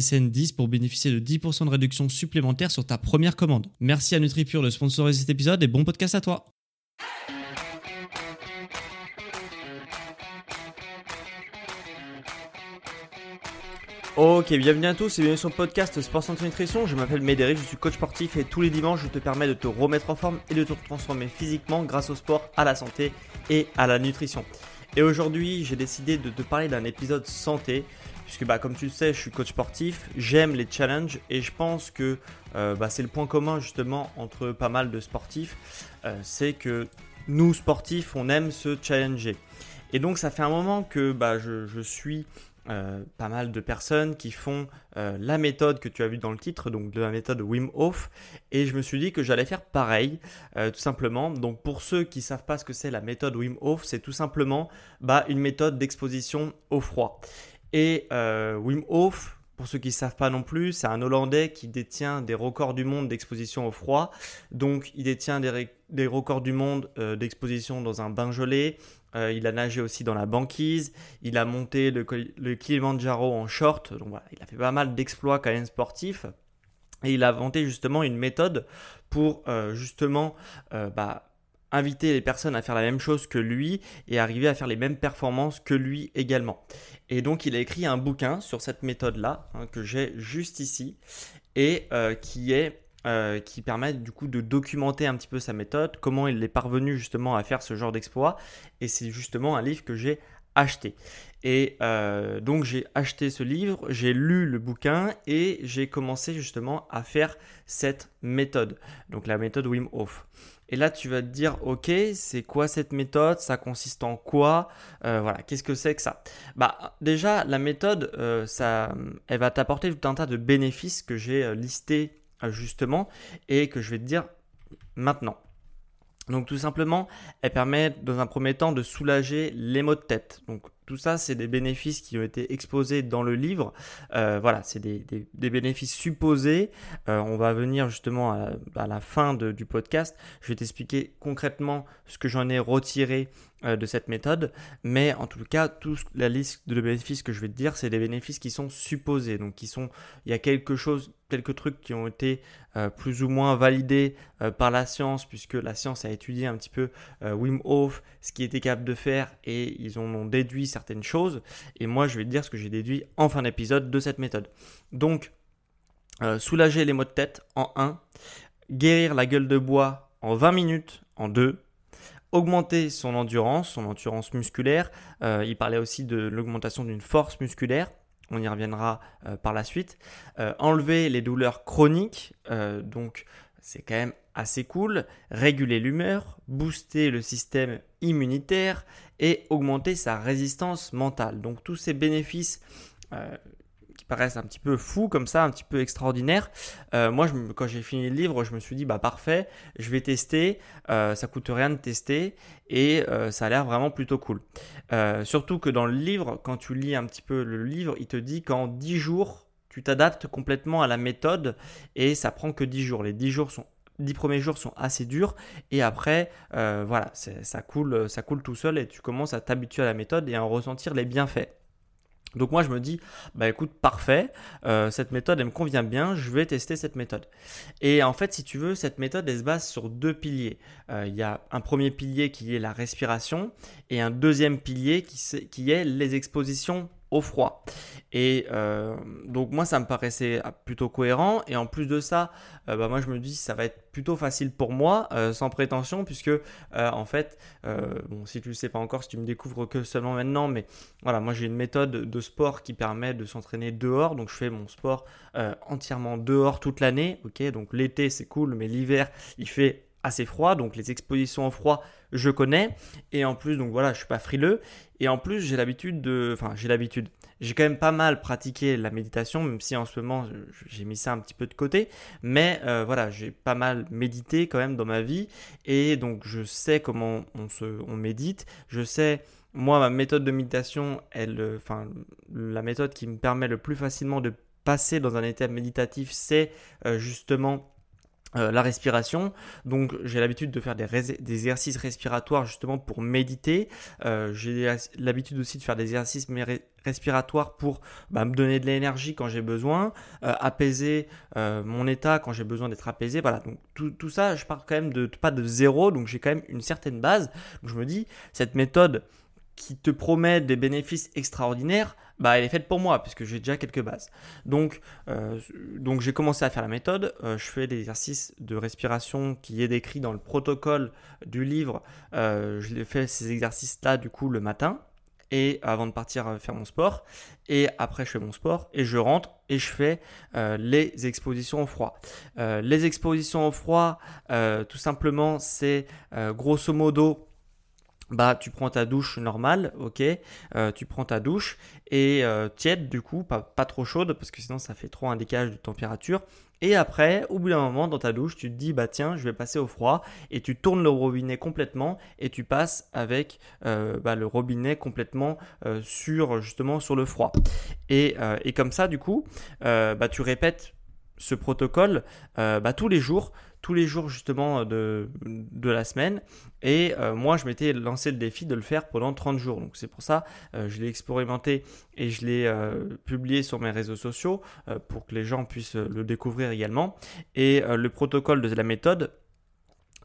SSN 10 pour bénéficier de 10% de réduction supplémentaire sur ta première commande. Merci à NutriPure de sponsoriser cet épisode et bon podcast à toi. Ok, bienvenue à tous et bienvenue sur le podcast Sport Santé Nutrition. Je m'appelle Médéric, je suis coach sportif et tous les dimanches je te permets de te remettre en forme et de te transformer physiquement grâce au sport, à la santé et à la nutrition. Et aujourd'hui, j'ai décidé de te parler d'un épisode santé puisque bah, comme tu le sais, je suis coach sportif, j'aime les challenges et je pense que euh, bah, c'est le point commun justement entre pas mal de sportifs, euh, c'est que nous sportifs, on aime se challenger. Et donc ça fait un moment que bah, je, suis euh, pas mal de personnes qui font la méthode que tu as vue dans le titre, donc de la méthode Wim Hof, et je me suis dit que j'allais faire pareil, tout simplement. Donc pour ceux qui ne savent pas ce que c'est la méthode Wim Hof, c'est tout simplement bah, une méthode d'exposition au froid. Et euh, Wim Hof, pour ceux qui ne savent pas non plus, c'est un Hollandais qui détient des records du monde d'exposition au froid. Donc il détient des, records du monde euh, d'exposition dans un bain gelé. Euh, il a nagé aussi dans la banquise. Il a monté le, le Kilimanjaro en short. Donc voilà, il a fait pas mal d'exploits quand même sportifs. Et il a inventé justement une méthode pour justement bah, inviter les personnes à faire la même chose que lui et arriver à faire les mêmes performances que lui également. Et donc il a écrit un bouquin sur cette méthode-là hein, que j'ai juste ici et euh, qui est euh, qui permet du coup de documenter un petit peu sa méthode, comment il est parvenu justement à faire ce genre d'exploit. Et c'est justement un livre que j'ai acheté. Et euh, donc j'ai acheté ce livre, j'ai lu le bouquin et j'ai commencé justement à faire cette méthode. Donc la méthode Wim Hof. Et là, tu vas te dire, ok, c'est quoi cette méthode? Ça consiste en quoi? Euh, Voilà, qu'est-ce que c'est que ça? Bah, déjà, la méthode, euh, ça, elle va t'apporter tout un tas de bénéfices que j'ai euh, listés justement et que je vais te dire maintenant. Donc tout simplement, elle permet dans un premier temps de soulager les maux de tête. Tout ça, c'est des bénéfices qui ont été exposés dans le livre. Euh, voilà, c'est des, bénéfices supposés. Euh, on va venir justement à, la fin du podcast. Je vais t'expliquer concrètement ce que j'en ai retiré euh, de cette méthode. Mais en tout cas, toute la liste de bénéfices que je vais te dire, c'est des bénéfices qui sont supposés. Donc, qui sont, il y a quelque chose, quelques trucs qui ont été plus ou moins validés par la science, puisque la science a étudié un petit peu Wim Hof, ce qu'il était capable de faire, et ils ont déduit certaines choses. Et moi, je vais te dire ce que j'ai déduit en fin d'épisode de cette méthode. Donc, soulager les maux de tête en 1, guérir la gueule de bois en 20 minutes en 2, augmenter son endurance, son endurance musculaire. Euh, il parlait aussi de l'augmentation d'une force musculaire. On y reviendra euh, par la suite. Euh, enlever les douleurs chroniques, donc c'est quand même assez cool. Réguler l'humeur, booster le système immunitaire et augmenter sa résistance mentale. Donc tous ces bénéfices qui paraissent un petit peu fous comme ça, un petit peu extraordinaires. Euh, moi, quand j'ai fini le livre, je me suis dit, bah parfait, je vais tester, euh, ça coûte rien de tester et euh, ça a l'air vraiment plutôt cool. surtout que dans le livre, quand tu lis un petit peu le livre, il te dit qu'en 10 jours, tu t'adaptes complètement à la méthode et ça prend que 10 jours. Les 10 jours sont 10 premiers jours sont assez durs et après voilà ça coule ça coule tout seul et tu commences à t'habituer à la méthode et à en ressentir les bienfaits donc moi je me dis, bah écoute, parfait, euh, cette méthode elle me convient bien, je vais tester cette méthode. Et en fait, si tu veux, cette méthode elle se base sur deux piliers. Euh, il y a un premier pilier qui est la respiration et un deuxième pilier qui est les expositions froid. Et euh, donc moi ça me paraissait plutôt cohérent. Et en plus de ça, euh, bah, moi je me dis ça va être plutôt facile pour moi, euh, sans prétention, puisque en fait, bon si tu le sais pas encore, si tu me découvres que seulement maintenant, mais voilà, moi j'ai une méthode de sport qui permet de s'entraîner dehors, donc je fais mon sport entièrement dehors toute l'année, ok, donc l'été c'est cool, mais l'hiver il fait assez froid, donc les expositions au froid, je connais. Et en plus, donc voilà, je suis pas frileux. Et en plus, j'ai l'habitude de, enfin, j'ai l'habitude. J'ai quand même pas mal pratiqué la méditation, même si en ce moment j'ai mis ça un petit peu de côté. Mais euh, voilà, j'ai pas mal médité quand même dans ma vie, et donc je sais comment on se, on médite. Je sais moi, ma méthode de méditation, elle, euh, enfin, la méthode qui me permet le plus facilement de passer dans un état méditatif, c'est euh, justement euh, la respiration. Donc j'ai l'habitude de faire des, exercices respiratoires justement pour méditer. Euh, j'ai l'habitude aussi de faire des exercices respiratoires pour bah, me donner de l'énergie quand j'ai besoin, euh, apaiser mon état quand j'ai besoin d'être apaisé. Voilà, donc tout, tout, ça, je pars quand même de pas de zéro, donc j'ai quand même une certaine base. Donc je me dis, cette méthode qui te promet des bénéfices extraordinaires, bah, elle est faite pour moi puisque j'ai déjà quelques bases. Donc, euh, donc j'ai commencé à faire la méthode. Euh, je fais des exercices de respiration qui est décrit dans le protocole du livre. Euh, je fais ces exercices-là du coup le matin et avant de partir faire mon sport. Et après, je fais mon sport et je rentre et je fais les expositions au froid. les expositions au froid, tout simplement, c'est grosso modo bah tu prends ta douche normale, ok, euh, tu prends ta douche et euh, tiède du coup, pas, trop chaude parce que sinon ça fait trop un décalage de température. Et après, au bout d'un moment dans ta douche, tu te dis bah tiens, je vais passer au froid et tu tournes le robinet complètement et tu passes avec euh, bah, le robinet complètement sur justement sur le froid. Et, et comme ça du coup, bah tu répètes ce protocole bah, tous les jours tous les jours justement de, de la semaine. Et euh, moi, je m'étais lancé le défi de le faire pendant 30 jours. Donc c'est pour ça, euh, je l'ai expérimenté et je l'ai euh, publié sur mes réseaux sociaux pour que les gens puissent le découvrir également. Et le protocole de la méthode,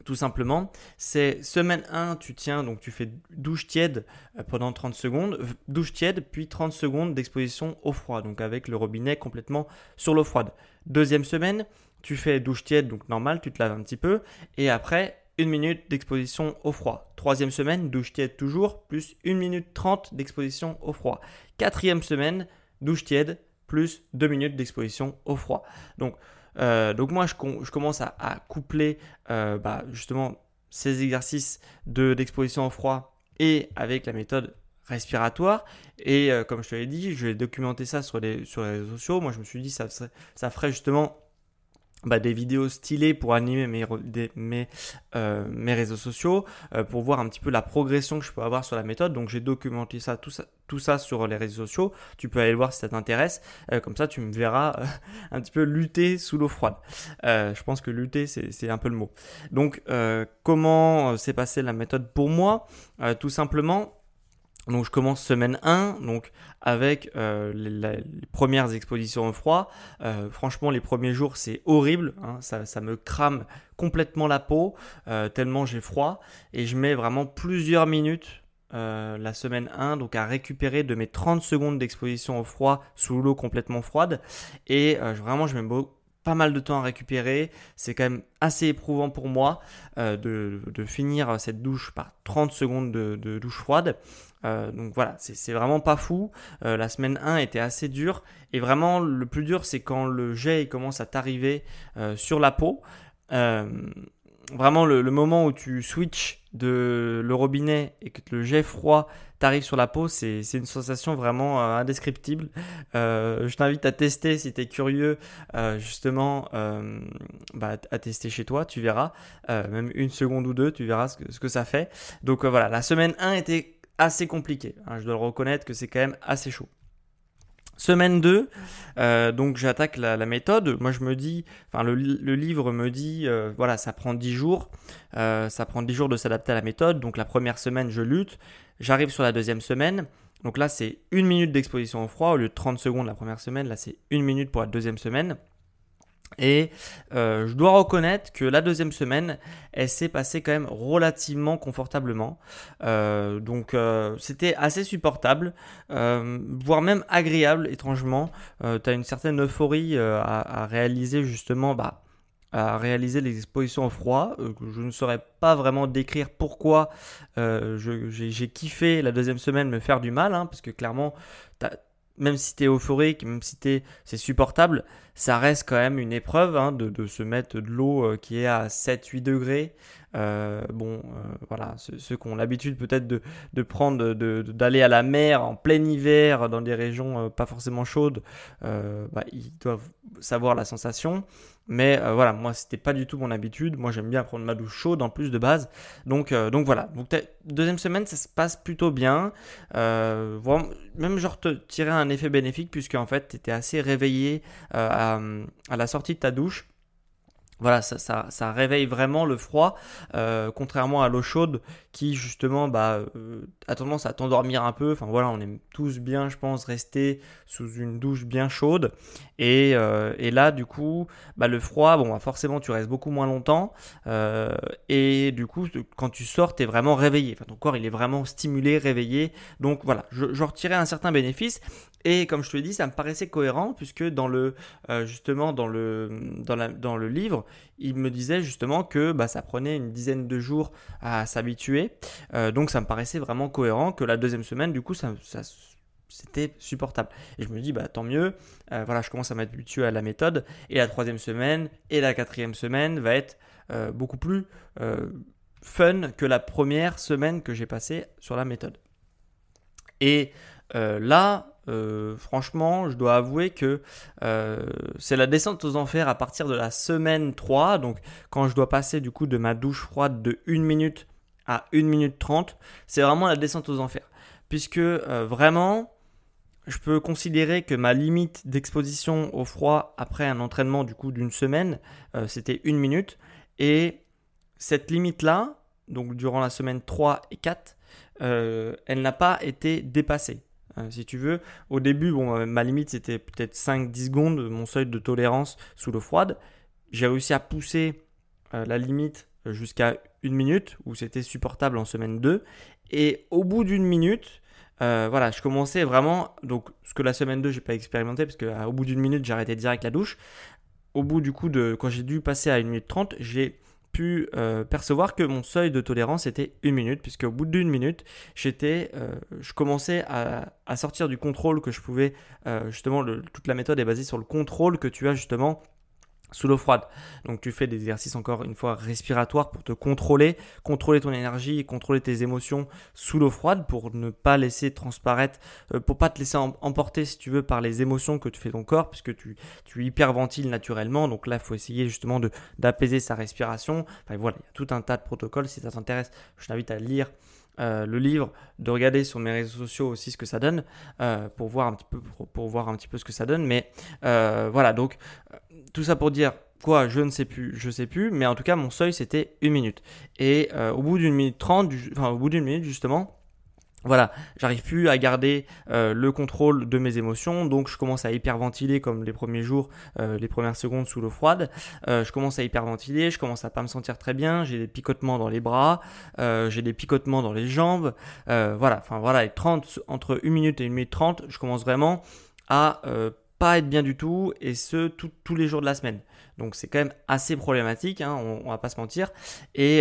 tout simplement, c'est semaine 1, tu tiens, donc tu fais douche tiède pendant 30 secondes, douche tiède, puis 30 secondes d'exposition au froid, donc avec le robinet complètement sur l'eau froide. Deuxième semaine, tu fais douche tiède, donc normal, tu te laves un petit peu, et après, une minute d'exposition au froid. Troisième semaine, douche tiède toujours, plus une minute 30 d'exposition au froid. Quatrième semaine, douche tiède, plus deux minutes d'exposition au froid. Donc, euh, donc moi, je, commence à, coupler euh, bah, justement ces exercices d'exposition au froid et avec la méthode respiratoire. Et euh, comme je te l'ai dit, je vais documenter ça sur les, sur les réseaux sociaux. Moi, je me suis dit, ça, ça ferait justement bah, des vidéos stylées pour animer mes, mes, euh, mes réseaux sociaux, euh, pour voir un petit peu la progression que je peux avoir sur la méthode. Donc j'ai documenté ça tout, ça, tout ça sur les réseaux sociaux. Tu peux aller le voir si ça t'intéresse. Euh, comme ça, tu me verras un petit peu lutter sous l'eau froide. je pense que lutter, c'est un peu le mot. Donc comment s'est passée la méthode pour moi? Tout simplement, donc je commence semaine 1, donc avec euh, les, premières expositions au froid. Euh, franchement, les premiers jours, c'est horrible. Hein. ça, me crame complètement la peau, euh, tellement j'ai froid. Et je mets vraiment plusieurs minutes la semaine 1, donc à récupérer de mes 30 secondes d'exposition au froid sous l'eau complètement froide. Et vraiment, je mets pas mal de temps à récupérer. C'est quand même assez éprouvant pour moi de, finir cette douche par 30 secondes de douche froide. Euh, donc voilà, c'est vraiment pas fou. Euh, la semaine 1 était assez dure. Et vraiment, le plus dur, c'est quand le jet commence à t'arriver euh, sur la peau. Vraiment, le, moment où tu switches de le robinet et que le jet froid t'arrive sur la peau, c'est une sensation vraiment indescriptible. je t'invite à tester si tu es curieux, justement, bah, à tester chez toi, tu verras. même une seconde ou deux, tu verras ce que, ce que ça fait. Donc voilà, la semaine 1 était assez compliqué. Hein, je dois le reconnaître que c'est quand même assez chaud. Semaine 2, euh, donc j'attaque la, méthode. Moi je me dis, enfin le, livre me dit, euh, voilà, ça prend 10 jours. Euh, ça prend 10 jours de s'adapter à la méthode. Donc la première semaine, je lutte. J'arrive sur la deuxième semaine. Donc là, c'est une minute d'exposition au froid au lieu de 30 secondes la première semaine. Là, c'est une minute pour la deuxième semaine. Et euh, je dois reconnaître que la deuxième semaine, elle s'est passée quand même relativement confortablement. Euh, donc euh, c'était assez supportable, voire même agréable étrangement. tu as une certaine euphorie à, réaliser justement. Bah, à réaliser les expositions au froid. je ne saurais pas vraiment décrire pourquoi j'ai kiffé la deuxième semaine me faire du mal, hein, parce que clairement, même si tu es euphorique, même si c'est supportable, ça reste quand même une épreuve hein, de, se mettre de l'eau euh, qui est à 7-8 degrés. Euh, bon, euh, voilà, ceux, qui ont l'habitude peut-être de, prendre, d'aller à la mer en plein hiver dans des régions pas forcément chaudes, bah, ils doivent savoir la sensation. Mais voilà, moi, c'était pas du tout mon habitude. Moi, j'aime bien prendre ma douche chaude en plus de base. Donc, donc voilà. Donc, deuxième semaine, ça se passe plutôt bien. même genre te tirer un effet bénéfique puisque en fait, tu étais assez réveillé à, la sortie de ta douche. Voilà, ça, réveille vraiment le froid, euh, contrairement à l'eau chaude qui justement bah, euh, a tendance à t'endormir un peu. Enfin voilà, on aime tous bien, je pense, rester sous une douche bien chaude. Et, euh, là, du coup, bah, le froid, bon, bah, forcément, tu restes beaucoup moins longtemps. et du coup, quand tu sors, tu es vraiment réveillé. Enfin, ton corps, il est vraiment stimulé, réveillé. Donc voilà, je, je retirais un certain bénéfice. Et comme je te l'ai dit, ça me paraissait cohérent puisque dans le, justement dans le, dans, le livre, il me disait justement que bah, ça prenait une dizaine de jours à s'habituer. Euh, donc ça me paraissait vraiment cohérent que la deuxième semaine, du coup, ça, c'était supportable. Et je me dis, bah, tant mieux, euh, voilà, je commence à m'habituer à la méthode. Et la troisième semaine et la quatrième semaine va être beaucoup plus fun que la première semaine que j'ai passée sur la méthode. Et là, euh, franchement, je dois avouer que euh, c'est la descente aux enfers à partir de la semaine 3. Donc, quand je dois passer du coup de ma douche froide de 1 minute à 1 minute 30, c'est vraiment la descente aux enfers. Puisque euh, vraiment, je peux considérer que ma limite d'exposition au froid après un entraînement du coup d'une semaine, c'était 1 minute. Et cette limite-là, donc durant la semaine 3 et 4, elle n'a pas été dépassée. Euh, si tu veux. Au début, bon, euh, ma limite c'était peut-être 5-10 secondes, mon seuil de tolérance sous l'eau froide. J'ai réussi à pousser euh, la limite jusqu'à une minute, où c'était supportable en semaine 2. Et au bout d'une minute, voilà, je commençais vraiment, donc ce que la semaine 2, j'ai pas expérimenté, parce qu'au bout d'une minute, j'arrêtais direct la douche. Au bout du coup de, quand j'ai dû passer à une minute 30, j'ai pu euh, percevoir que mon seuil de tolérance était une minute, puisque au bout d'une minute, j'étais, euh, je commençais à, sortir du contrôle que je pouvais, euh, justement, toute la méthode est basée sur le contrôle que tu as justement sous l'eau froide. Donc tu fais des exercices encore une fois respiratoires pour te contrôler, contrôler ton énergie, contrôler tes émotions sous l'eau froide pour ne pas laisser transparaître, euh, pour pas te laisser emporter si tu veux par les émotions que tu fais ton corps puisque tu, tu hyperventiles naturellement. Donc là, il faut essayer justement d'apaiser sa respiration. Enfin voilà, il y a tout un tas de protocoles. Si ça t'intéresse, je t'invite à lire euh, le livre, de regarder sur mes réseaux sociaux aussi ce que ça donne euh, pour voir un petit peu pour, voir un petit peu ce que ça donne. Mais euh, voilà, donc tout ça pour dire quoi, je ne sais plus, je sais plus, mais en tout cas mon seuil c'était une minute. Et au bout d'une minute trente, enfin au bout d'une minute justement, voilà, j'arrive plus à garder euh, le contrôle de mes émotions, donc je commence à hyperventiler comme les premiers jours, euh, les premières secondes sous l'eau froide. Euh, je commence à hyperventiler, je commence à pas me sentir très bien, j'ai des picotements dans les bras, j'ai des picotements dans les jambes. voilà, enfin voilà, 30, entre 1 minute et 1 minute 30, je commence vraiment à pas être bien du tout, et ce, tous les jours de la semaine. Donc c'est quand même assez problématique, hein, on, on, va pas se mentir. Et,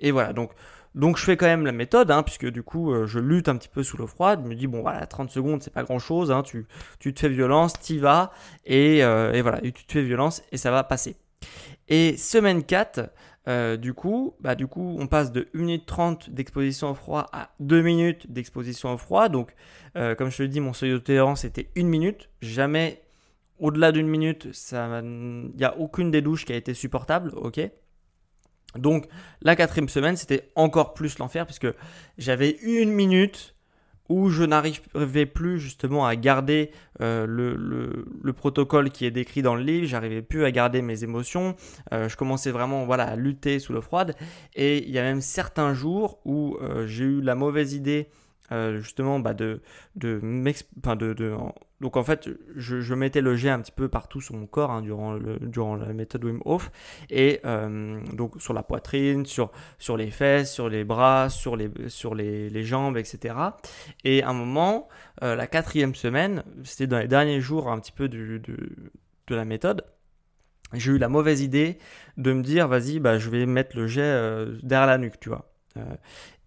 et voilà, donc donc je fais quand même la méthode, hein, puisque du coup euh, je lutte un petit peu sous l'eau froide. Je me dis, bon voilà, 30 secondes, c'est pas grand chose, hein, tu, tu, te fais violence, t'y vas, et, euh, voilà, tu te fais violence et ça va passer. Et semaine 4, euh, du coup, bah, du coup, on passe de 1 minute 30 d'exposition au froid à 2 minutes d'exposition au froid. Donc, comme je te l'ai dit, mon seuil de tolérance était 1 minute. Jamais au-delà d'une minute, il n'y a aucune des douches qui a été supportable, ok? Donc la quatrième semaine, c'était encore plus l'enfer puisque j'avais une minute où je n'arrivais plus justement à garder euh, le, protocole qui est décrit dans le livre, j'arrivais plus à garder mes émotions, euh, je commençais vraiment voilà, à lutter sous l'eau froide, et il y a même certains jours où euh, j'ai eu la mauvaise idée euh, justement bah, de, de, donc en fait je, je, mettais le jet un petit peu partout sur mon corps hein, durant, durant la méthode Wim Hof et euh, donc sur la poitrine, sur, sur les fesses, sur les bras, sur les, sur les, les jambes, etc. Et à un moment, euh, la quatrième semaine, c'était dans les derniers jours un petit peu de la méthode, j'ai eu la mauvaise idée de me dire vas-y bah je vais mettre le jet derrière la nuque tu vois euh,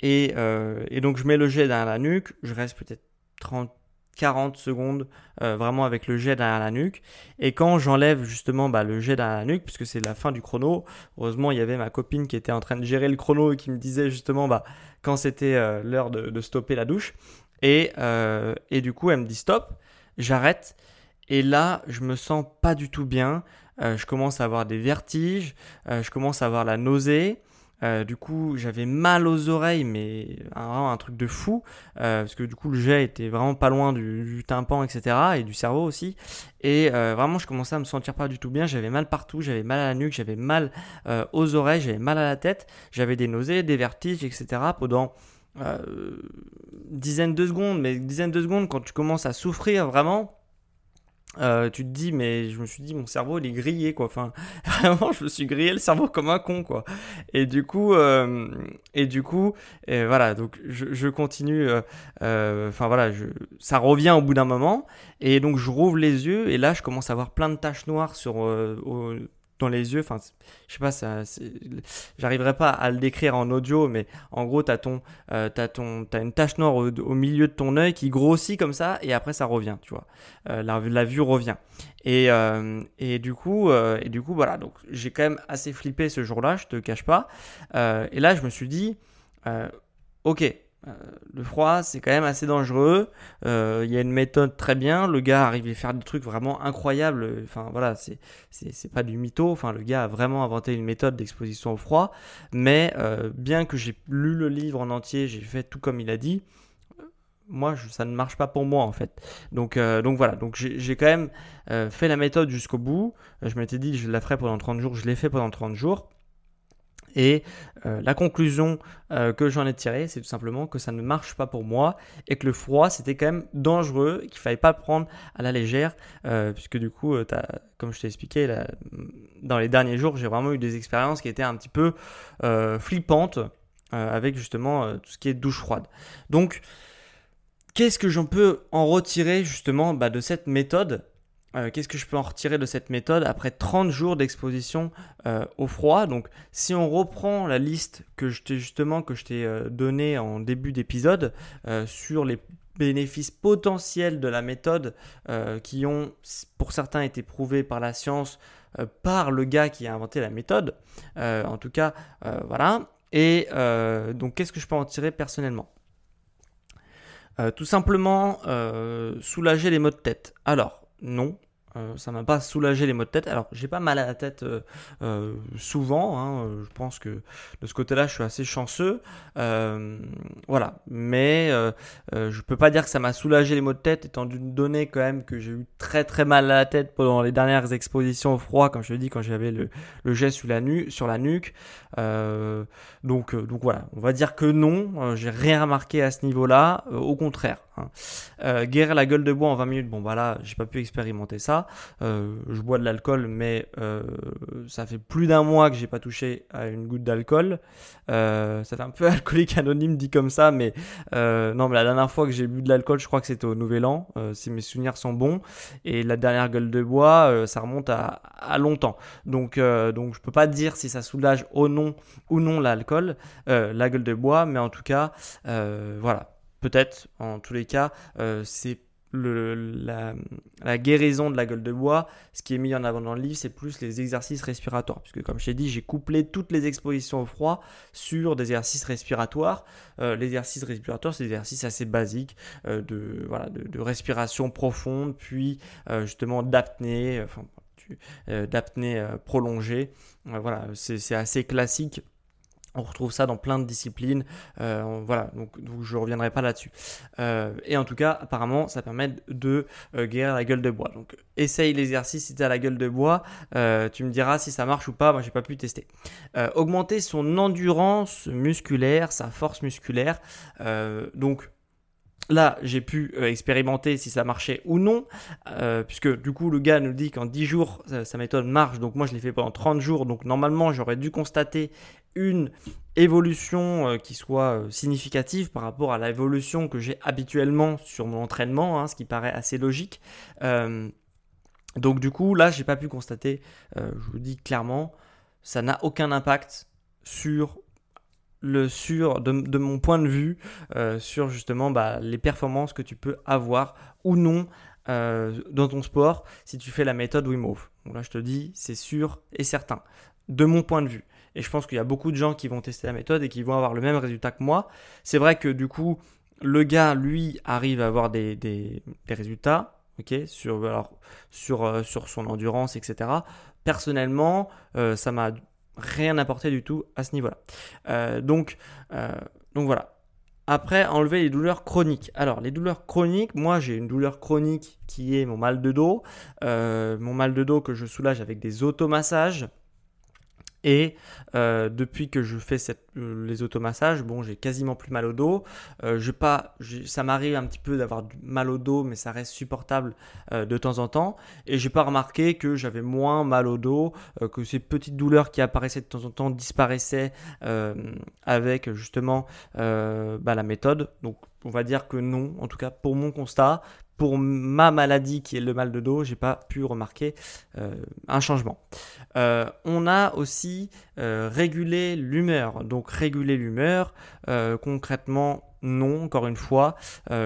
euh, et, donc je mets le jet derrière la nuque, je reste peut-être 30, 40 secondes euh, vraiment avec le jet derrière la nuque. Et quand j'enlève justement bah, le jet derrière la nuque, puisque c'est la fin du chrono, heureusement il y avait ma copine qui était en train de gérer le chrono et qui me disait justement bah, quand c'était l'heure de, stopper la douche. Et, et du coup elle me dit stop, j'arrête. Et là je me sens pas du tout bien. je commence à avoir des vertiges, je commence à avoir la nausée. Euh, du coup, j'avais mal aux oreilles, mais vraiment un truc de fou, euh, parce que du coup, le jet était vraiment pas loin du, tympan, etc., et du cerveau aussi. Et euh, vraiment, je commençais à me sentir pas du tout bien. J'avais mal partout, j'avais mal à la nuque, j'avais mal aux oreilles, j'avais mal à la tête, j'avais des nausées, des vertiges, etc. pendant dizaines de secondes. Mais dizaines de secondes, quand tu commences à souffrir vraiment, euh, tu te dis, mais je me suis dit, mon cerveau il est grillé quoi. Enfin, vraiment, je me suis grillé le cerveau comme un con quoi. Et du coup, euh, et du coup, et voilà, donc je, je continue. Euh, enfin voilà, je, ça revient au bout d'un moment. Et donc je rouvre les yeux et là, je commence à avoir plein de taches noires sur au, les yeux. Enfin, je sais pas, ça, j'arriverai pas à le décrire en audio, mais en gros, t'as ton, euh, ton, as une tache noire au, milieu de ton œil qui grossit comme ça, et après ça revient, tu vois. Euh, la, vue revient. Et, euh, et du coup, euh, et du coup, voilà. Donc, j'ai quand même assez flippé ce jour-là, je te cache pas. et là, je me suis dit, ok, le froid, c'est quand même assez dangereux. Euh, il y a une méthode très bien. Le gars arrive à faire des trucs vraiment incroyables. Enfin voilà, c'est c'est pas du mytho. Enfin le gars a vraiment inventé une méthode d'exposition au froid. Mais euh, bien que j'ai lu le livre en entier, j'ai fait tout comme il a dit. Moi, ça ne marche pas pour moi en fait. Donc, donc voilà. Donc j'ai quand même fait la méthode jusqu'au bout. Je m'étais dit je la ferai pendant 30 jours. Je l'ai fait pendant 30 jours. Et euh, la conclusion euh, que j'en ai tirée, c'est tout simplement que ça ne marche pas pour moi et que le froid, c'était quand même dangereux, qu'il fallait pas prendre à la légère, euh, puisque du coup, comme je t'ai expliqué, dans les derniers jours, j'ai vraiment eu des expériences qui étaient un petit peu flippantes avec justement tout ce qui est douche froide. Donc, qu'est-ce que j'en peux en retirer justement bah, de cette méthode euh, qu'est-ce que je peux en retirer de cette méthode après 30 jours d'exposition euh, au froid? Donc, si on reprend la liste que je t'ai justement euh, donnée en début d'épisode sur les bénéfices potentiels de la méthode qui ont pour certains été prouvés par la science, par le gars qui a inventé la méthode. en tout cas, voilà. Et donc, qu'est-ce que je peux en tirer personnellement? Tout simplement soulager les maux de tête. Alors, non, euh, ça m'a pas soulagé les maux de tête. Alors, j'ai pas mal à la tête euh, euh, souvent. Hein. Je pense que de ce côté-là, je suis assez chanceux. voilà. Mais je peux pas dire que ça m'a soulagé les maux de tête, étant donné quand même que j'ai eu très très mal à la tête pendant les dernières expositions au froid, comme je te dis, quand j'avais le, le jet sur la, sur la nuque. donc, donc voilà. On va dire que non. j'ai rien remarqué à ce niveau-là. au contraire. Hein. guérir la gueule de bois en 20 minutes. Bon, voilà, j'ai pas pu expérimenter ça. Euh, je bois de l'alcool, mais euh, ça fait plus d'un mois que j'ai pas touché à une goutte d'alcool. Euh, c'est un peu alcoolique anonyme dit comme ça, mais non, mais la dernière fois que j'ai bu de l'alcool, je crois que c'était au Nouvel An, si mes souvenirs sont bons. Et la dernière gueule de bois, ça remonte à, longtemps. Donc, donc je peux pas dire si ça soulage au non ou non l'alcool, la gueule de bois, mais en tout cas, voilà. Peut-être, en tous les cas, c'est la, guérison de la gueule de bois, ce qui est mis en avant dans le livre, c'est plus les exercices respiratoires. Puisque comme je t'ai dit, j'ai couplé toutes les expositions au froid sur des exercices respiratoires. Euh, l'exercice respiratoire, c'est des exercices assez basiques euh, de, voilà, de, respiration profonde, puis euh, justement d'apnée, d'apnée prolongée. voilà, c'est assez classique on retrouve ça dans plein de disciplines. Euh, voilà, donc, je ne reviendrai pas là-dessus. Euh, et en tout cas, apparemment, ça permet de euh, guérir la gueule de bois. Donc, essaye l'exercice si tu as la gueule de bois. tu me diras si ça marche ou pas. Moi, j'ai pas pu tester. augmenter son endurance musculaire, sa force musculaire. donc, Là, j'ai pu expérimenter si ça marchait ou non, puisque du coup, le gars nous dit qu'en 10 jours, sa, méthode marche. Donc, moi, je l'ai fait pendant 30 jours. Donc, normalement, j'aurais dû constater une évolution euh, qui soit significative par rapport à l'évolution que j'ai habituellement sur mon entraînement, hein, ce qui paraît assez logique. donc, du coup, là, j'ai pas pu constater, je vous dis clairement, ça n'a aucun impact sur le sur de, mon point de vue euh, sur justement bah, les performances que tu peux avoir ou non euh, dans ton sport si tu fais la méthode Wim. Donc là je te dis c'est sûr et certain de mon point de vue. Et je pense qu'il y a beaucoup de gens qui vont tester la méthode et qui vont avoir le même résultat que moi. C'est vrai que du coup le gars lui arrive à avoir des, résultats ok sur, euh, son endurance etc. Personnellement ça m'a rien apporté du tout à ce niveau-là. Euh, donc, euh, donc voilà. Après, enlever les douleurs chroniques. Alors, les douleurs chroniques, moi j'ai une douleur chronique qui est mon mal de dos. Euh, mon mal de dos que je soulage avec des automassages. Et euh, depuis que je fais euh, les automassages, bon, j'ai quasiment plus mal au dos. Euh, je pas, ça m'arrive un petit peu d'avoir mal au dos, mais ça reste supportable de temps en temps. Et j'ai pas remarqué que j'avais moins mal au dos, que ces petites douleurs qui apparaissaient de temps en temps disparaissaient avec justement bah, la méthode. Donc on va dire que non, en tout cas pour mon constat, pour ma maladie qui est le mal de dos, j'ai pas pu remarquer euh, un changement. Euh, on a aussi euh, régulé l'humeur. Donc réguler l'humeur, concrètement, non, encore une fois,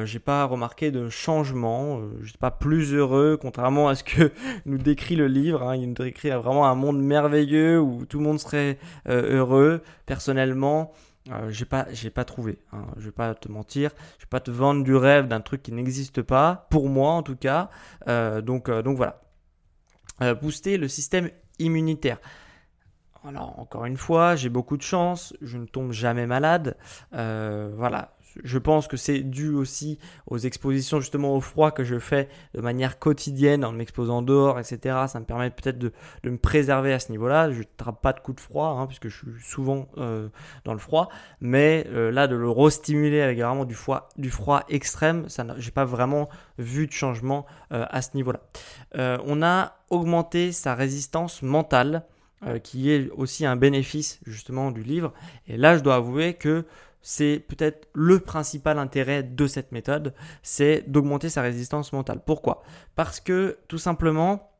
j'ai pas remarqué de changement. je suis pas plus heureux, contrairement à ce que nous décrit le livre. Hein. il nous décrit vraiment un monde merveilleux où tout le monde serait heureux. Personnellement, euh, j'ai pas, trouvé. Hein. Je vais pas te mentir. Je vais pas te vendre du rêve d'un truc qui n'existe pas, pour moi en tout cas. Euh, donc, euh, donc voilà. booster le système immunitaire. Alors encore une fois, j'ai beaucoup de chance. Je ne tombe jamais malade. voilà je pense que c'est dû aussi aux expositions justement au froid que je fais de manière quotidienne en m'exposant dehors, etc. Ça me permet peut-être de, me préserver à ce niveau-là. Je ne trappe pas de coups de froid hein, puisque je suis souvent euh, dans le froid. Mais euh, là, de le restimuler avec vraiment du, froid, extrême, je n'ai pas vraiment vu de changement euh, à ce niveau-là. on a augmenté sa résistance mentale. qui est aussi un bénéfice justement du livre. Et là, je dois avouer que c'est peut-être le principal intérêt de cette méthode, c'est d'augmenter sa résistance mentale. Pourquoi? Parce que tout simplement,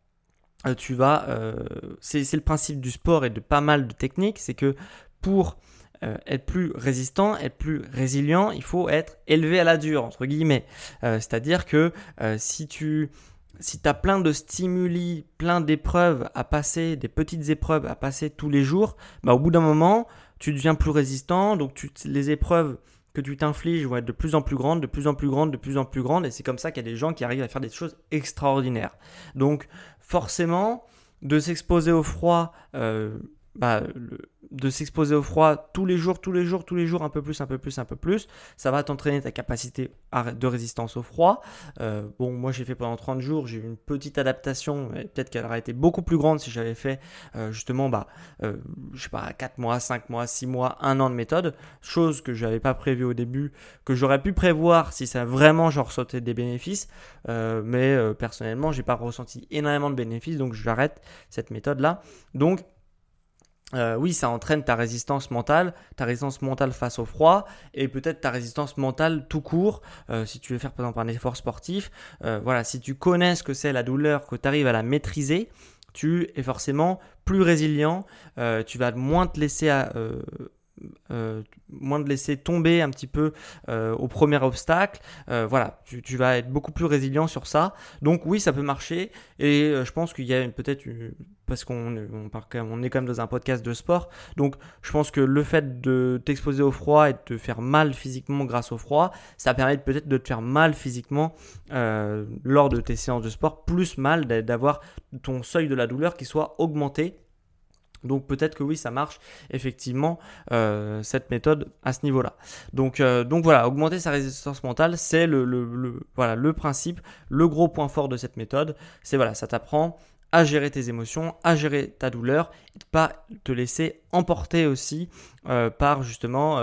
euh, tu vas, euh, c'est le principe du sport et de pas mal de techniques, c'est que pour euh, être plus résistant, être plus résilient, il faut être élevé à la dure, entre guillemets. C'est-à-dire que si tu si as plein de stimuli, plein d'épreuves à passer, des petites épreuves à passer tous les jours, bah, au bout d'un moment, tu deviens plus résistant, donc les épreuves que tu t'infliges vont être de plus en plus grandes, de plus en plus grandes, de plus en plus grandes, et c'est comme ça qu'il y a des gens qui arrivent à faire des choses extraordinaires. Donc forcément, de s'exposer au froid, euh, bah, de s'exposer au froid tous les jours, tous les jours, tous les jours, un peu plus, un peu plus, un peu plus, ça va t'entraîner ta capacité de résistance au froid. Euh, bon, moi j'ai fait pendant 30 jours, j'ai eu une petite adaptation, peut-être qu'elle aurait été beaucoup plus grande si j'avais fait euh, justement, bah, euh, sais pas, 4 mois, 5 mois, 6 mois, 1 an de méthode, chose que je n'avais pas prévu au début, que j'aurais pu prévoir si ça vraiment genre sauté des bénéfices, mais personnellement j'ai pas ressenti énormément de bénéfices, donc j'arrête cette méthode là. Donc euh, oui, ça entraîne ta résistance mentale, ta résistance mentale face au froid et peut-être ta résistance mentale tout court euh, si tu veux faire par exemple un effort sportif. Euh, voilà, si tu connais ce que c'est la douleur, que tu arrives à la maîtriser, tu es forcément plus résilient, tu vas moins te laisser à, euh, moins de laisser tomber un petit peu euh, au premier obstacle. Euh, voilà, tu, vas être beaucoup plus résilient sur ça. Donc oui, ça peut marcher. Et je pense qu'il y a peut-être parce qu'on on, on est quand même dans un podcast de sport. Donc je pense que le fait de t'exposer au froid et de te faire mal physiquement grâce au froid, ça permet peut-être de te faire mal physiquement lors de tes séances de sport, plus mal d'avoir ton seuil de la douleur qui soit augmenté donc peut-être que oui, ça marche effectivement euh, cette méthode à ce niveau-là. Donc, euh, donc voilà, augmenter sa résistance mentale, c'est le, voilà, le principe, le gros point fort de cette méthode. C'est voilà, ça t'apprend à gérer tes émotions, à gérer ta douleur, et de pas te laisser emporter aussi euh, par justement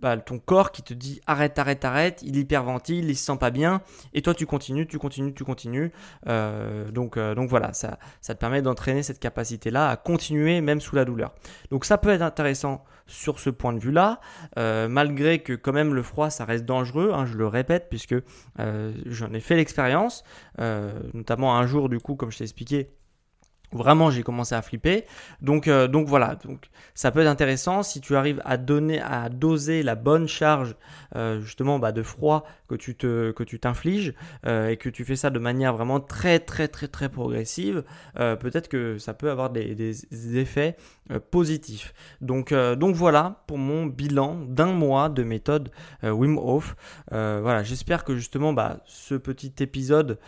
bah, ton corps qui te dit arrête, arrête, arrête, il hyperventile, il se sent pas bien, et toi tu continues, tu continues, tu continues. Euh, donc, euh, donc voilà, ça, ça te permet d'entraîner cette capacité-là à continuer même sous la douleur. Donc ça peut être intéressant sur ce point de vue-là, euh, malgré que quand même le froid ça reste dangereux, hein, je le répète, puisque j'en ai fait l'expérience, notamment un jour du coup, comme je t'ai expliqué, Vraiment, j'ai commencé à flipper. Donc, euh, donc voilà. Donc, ça peut être intéressant si tu arrives à donner, à doser la bonne charge euh, justement bah, de froid que tu te, que tu t'infliges euh, et que tu fais ça de manière vraiment très très très très progressive. peut-être que ça peut avoir des, effets positifs. Donc, donc voilà pour mon bilan d'un mois de méthode Wim Hof. voilà, j'espère que justement bah, ce petit épisode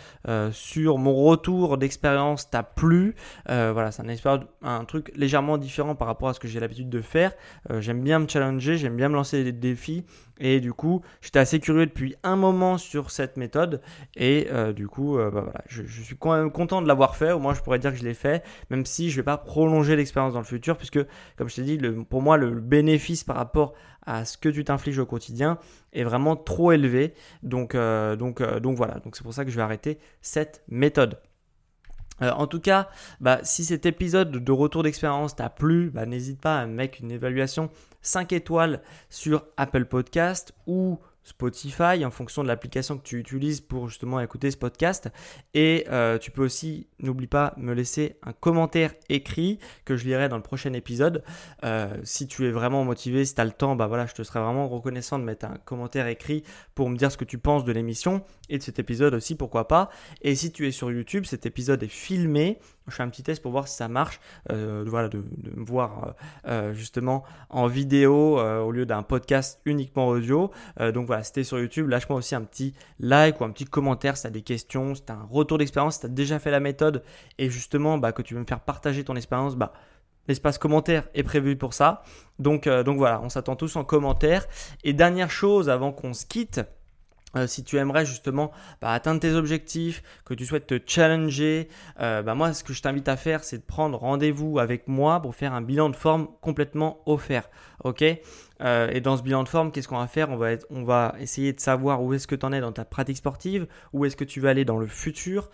sur mon retour d'expérience t'a plu. Euh, voilà, c'est un, un truc légèrement différent par rapport à ce que j'ai l'habitude de faire. Euh, j'aime bien me challenger, j'aime bien me lancer des défis. Et du coup, j'étais assez curieux depuis un moment sur cette méthode. Et euh, du coup, bah je, suis quand même content de l'avoir fait. Au moins, je pourrais dire que je l'ai fait, même si je ne vais pas prolonger l'expérience dans le futur, puisque, comme je t'ai dit, pour moi, le bénéfice par rapport à ce que tu t'infliges au quotidien est vraiment trop élevé. Donc, voilà. C'est pour ça que je vais arrêter cette méthode. Euh, en tout cas, bah, si cet épisode de retour d'expérience t'a plu, bah, n'hésite pas à mettre une évaluation 5 étoiles sur Apple Podcast ou Spotify en fonction de l'application que tu utilises pour justement écouter ce podcast. Et euh, tu peux aussi, n'oublie pas, me laisser un commentaire écrit que je lirai dans le prochain épisode. Euh, si tu es vraiment motivé, si tu as le temps, bah je te serais vraiment reconnaissant de mettre un commentaire écrit pour me dire ce que tu penses de l'émission et de cet épisode aussi, pourquoi pas. Et si tu es sur YouTube, cet épisode est filmé je fais un petit test pour voir si ça marche, euh, voilà, de, me voir euh, euh, justement en vidéo au lieu d'un podcast uniquement audio. donc voilà, c'était sur YouTube, lâche-moi aussi un petit like ou un petit commentaire si tu des questions, si tu un retour d'expérience, si tu déjà fait la méthode et justement bah, que tu veux me faire partager ton expérience, bah, L'espace commentaire est prévu pour ça. Donc, donc voilà, on s'attend tous en commentaire. Et dernière chose avant qu'on se quitte, euh, si tu aimerais justement bah, atteindre tes objectifs, que tu souhaites te challenger, euh, bah, moi ce que je t'invite à faire c'est de prendre rendez-vous avec moi pour faire un bilan de forme complètement offert. Ok? Euh, Et dans ce bilan de forme, qu'est-ce qu'on va faire? On va, essayer de savoir où est-ce que tu en es dans ta pratique sportive, où est-ce que tu vas aller dans le futur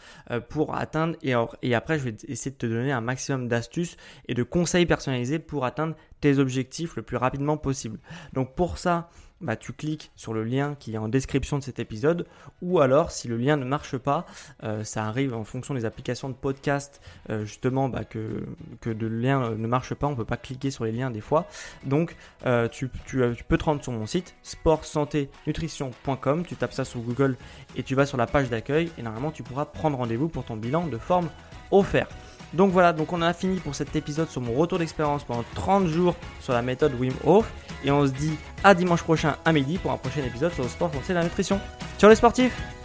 pour atteindre, et, après je vais essayer de te donner un maximum d'astuces et de conseils personnalisés pour atteindre tes objectifs le plus rapidement possible. Donc pour ça, bah, tu cliques sur le lien qui est en description de cet épisode. Ou alors, si le lien ne marche pas, euh, ça arrive en fonction des applications de podcast, euh, justement, bah, que, que le lien ne marche pas. On ne peut pas cliquer sur les liens des fois. Donc, euh, tu, tu, peux te rendre sur mon site sport-santé-nutrition.com. Tu tapes ça sur Google et tu vas sur la page d'accueil. Et normalement, tu pourras prendre rendez-vous pour ton bilan de forme offert. Donc voilà, donc on a fini pour cet épisode sur mon retour d'expérience pendant 30 jours sur la méthode Wim Hof. Et on se dit à dimanche prochain à midi pour un prochain épisode sur le sport, santé et la nutrition. Ciao les sportifs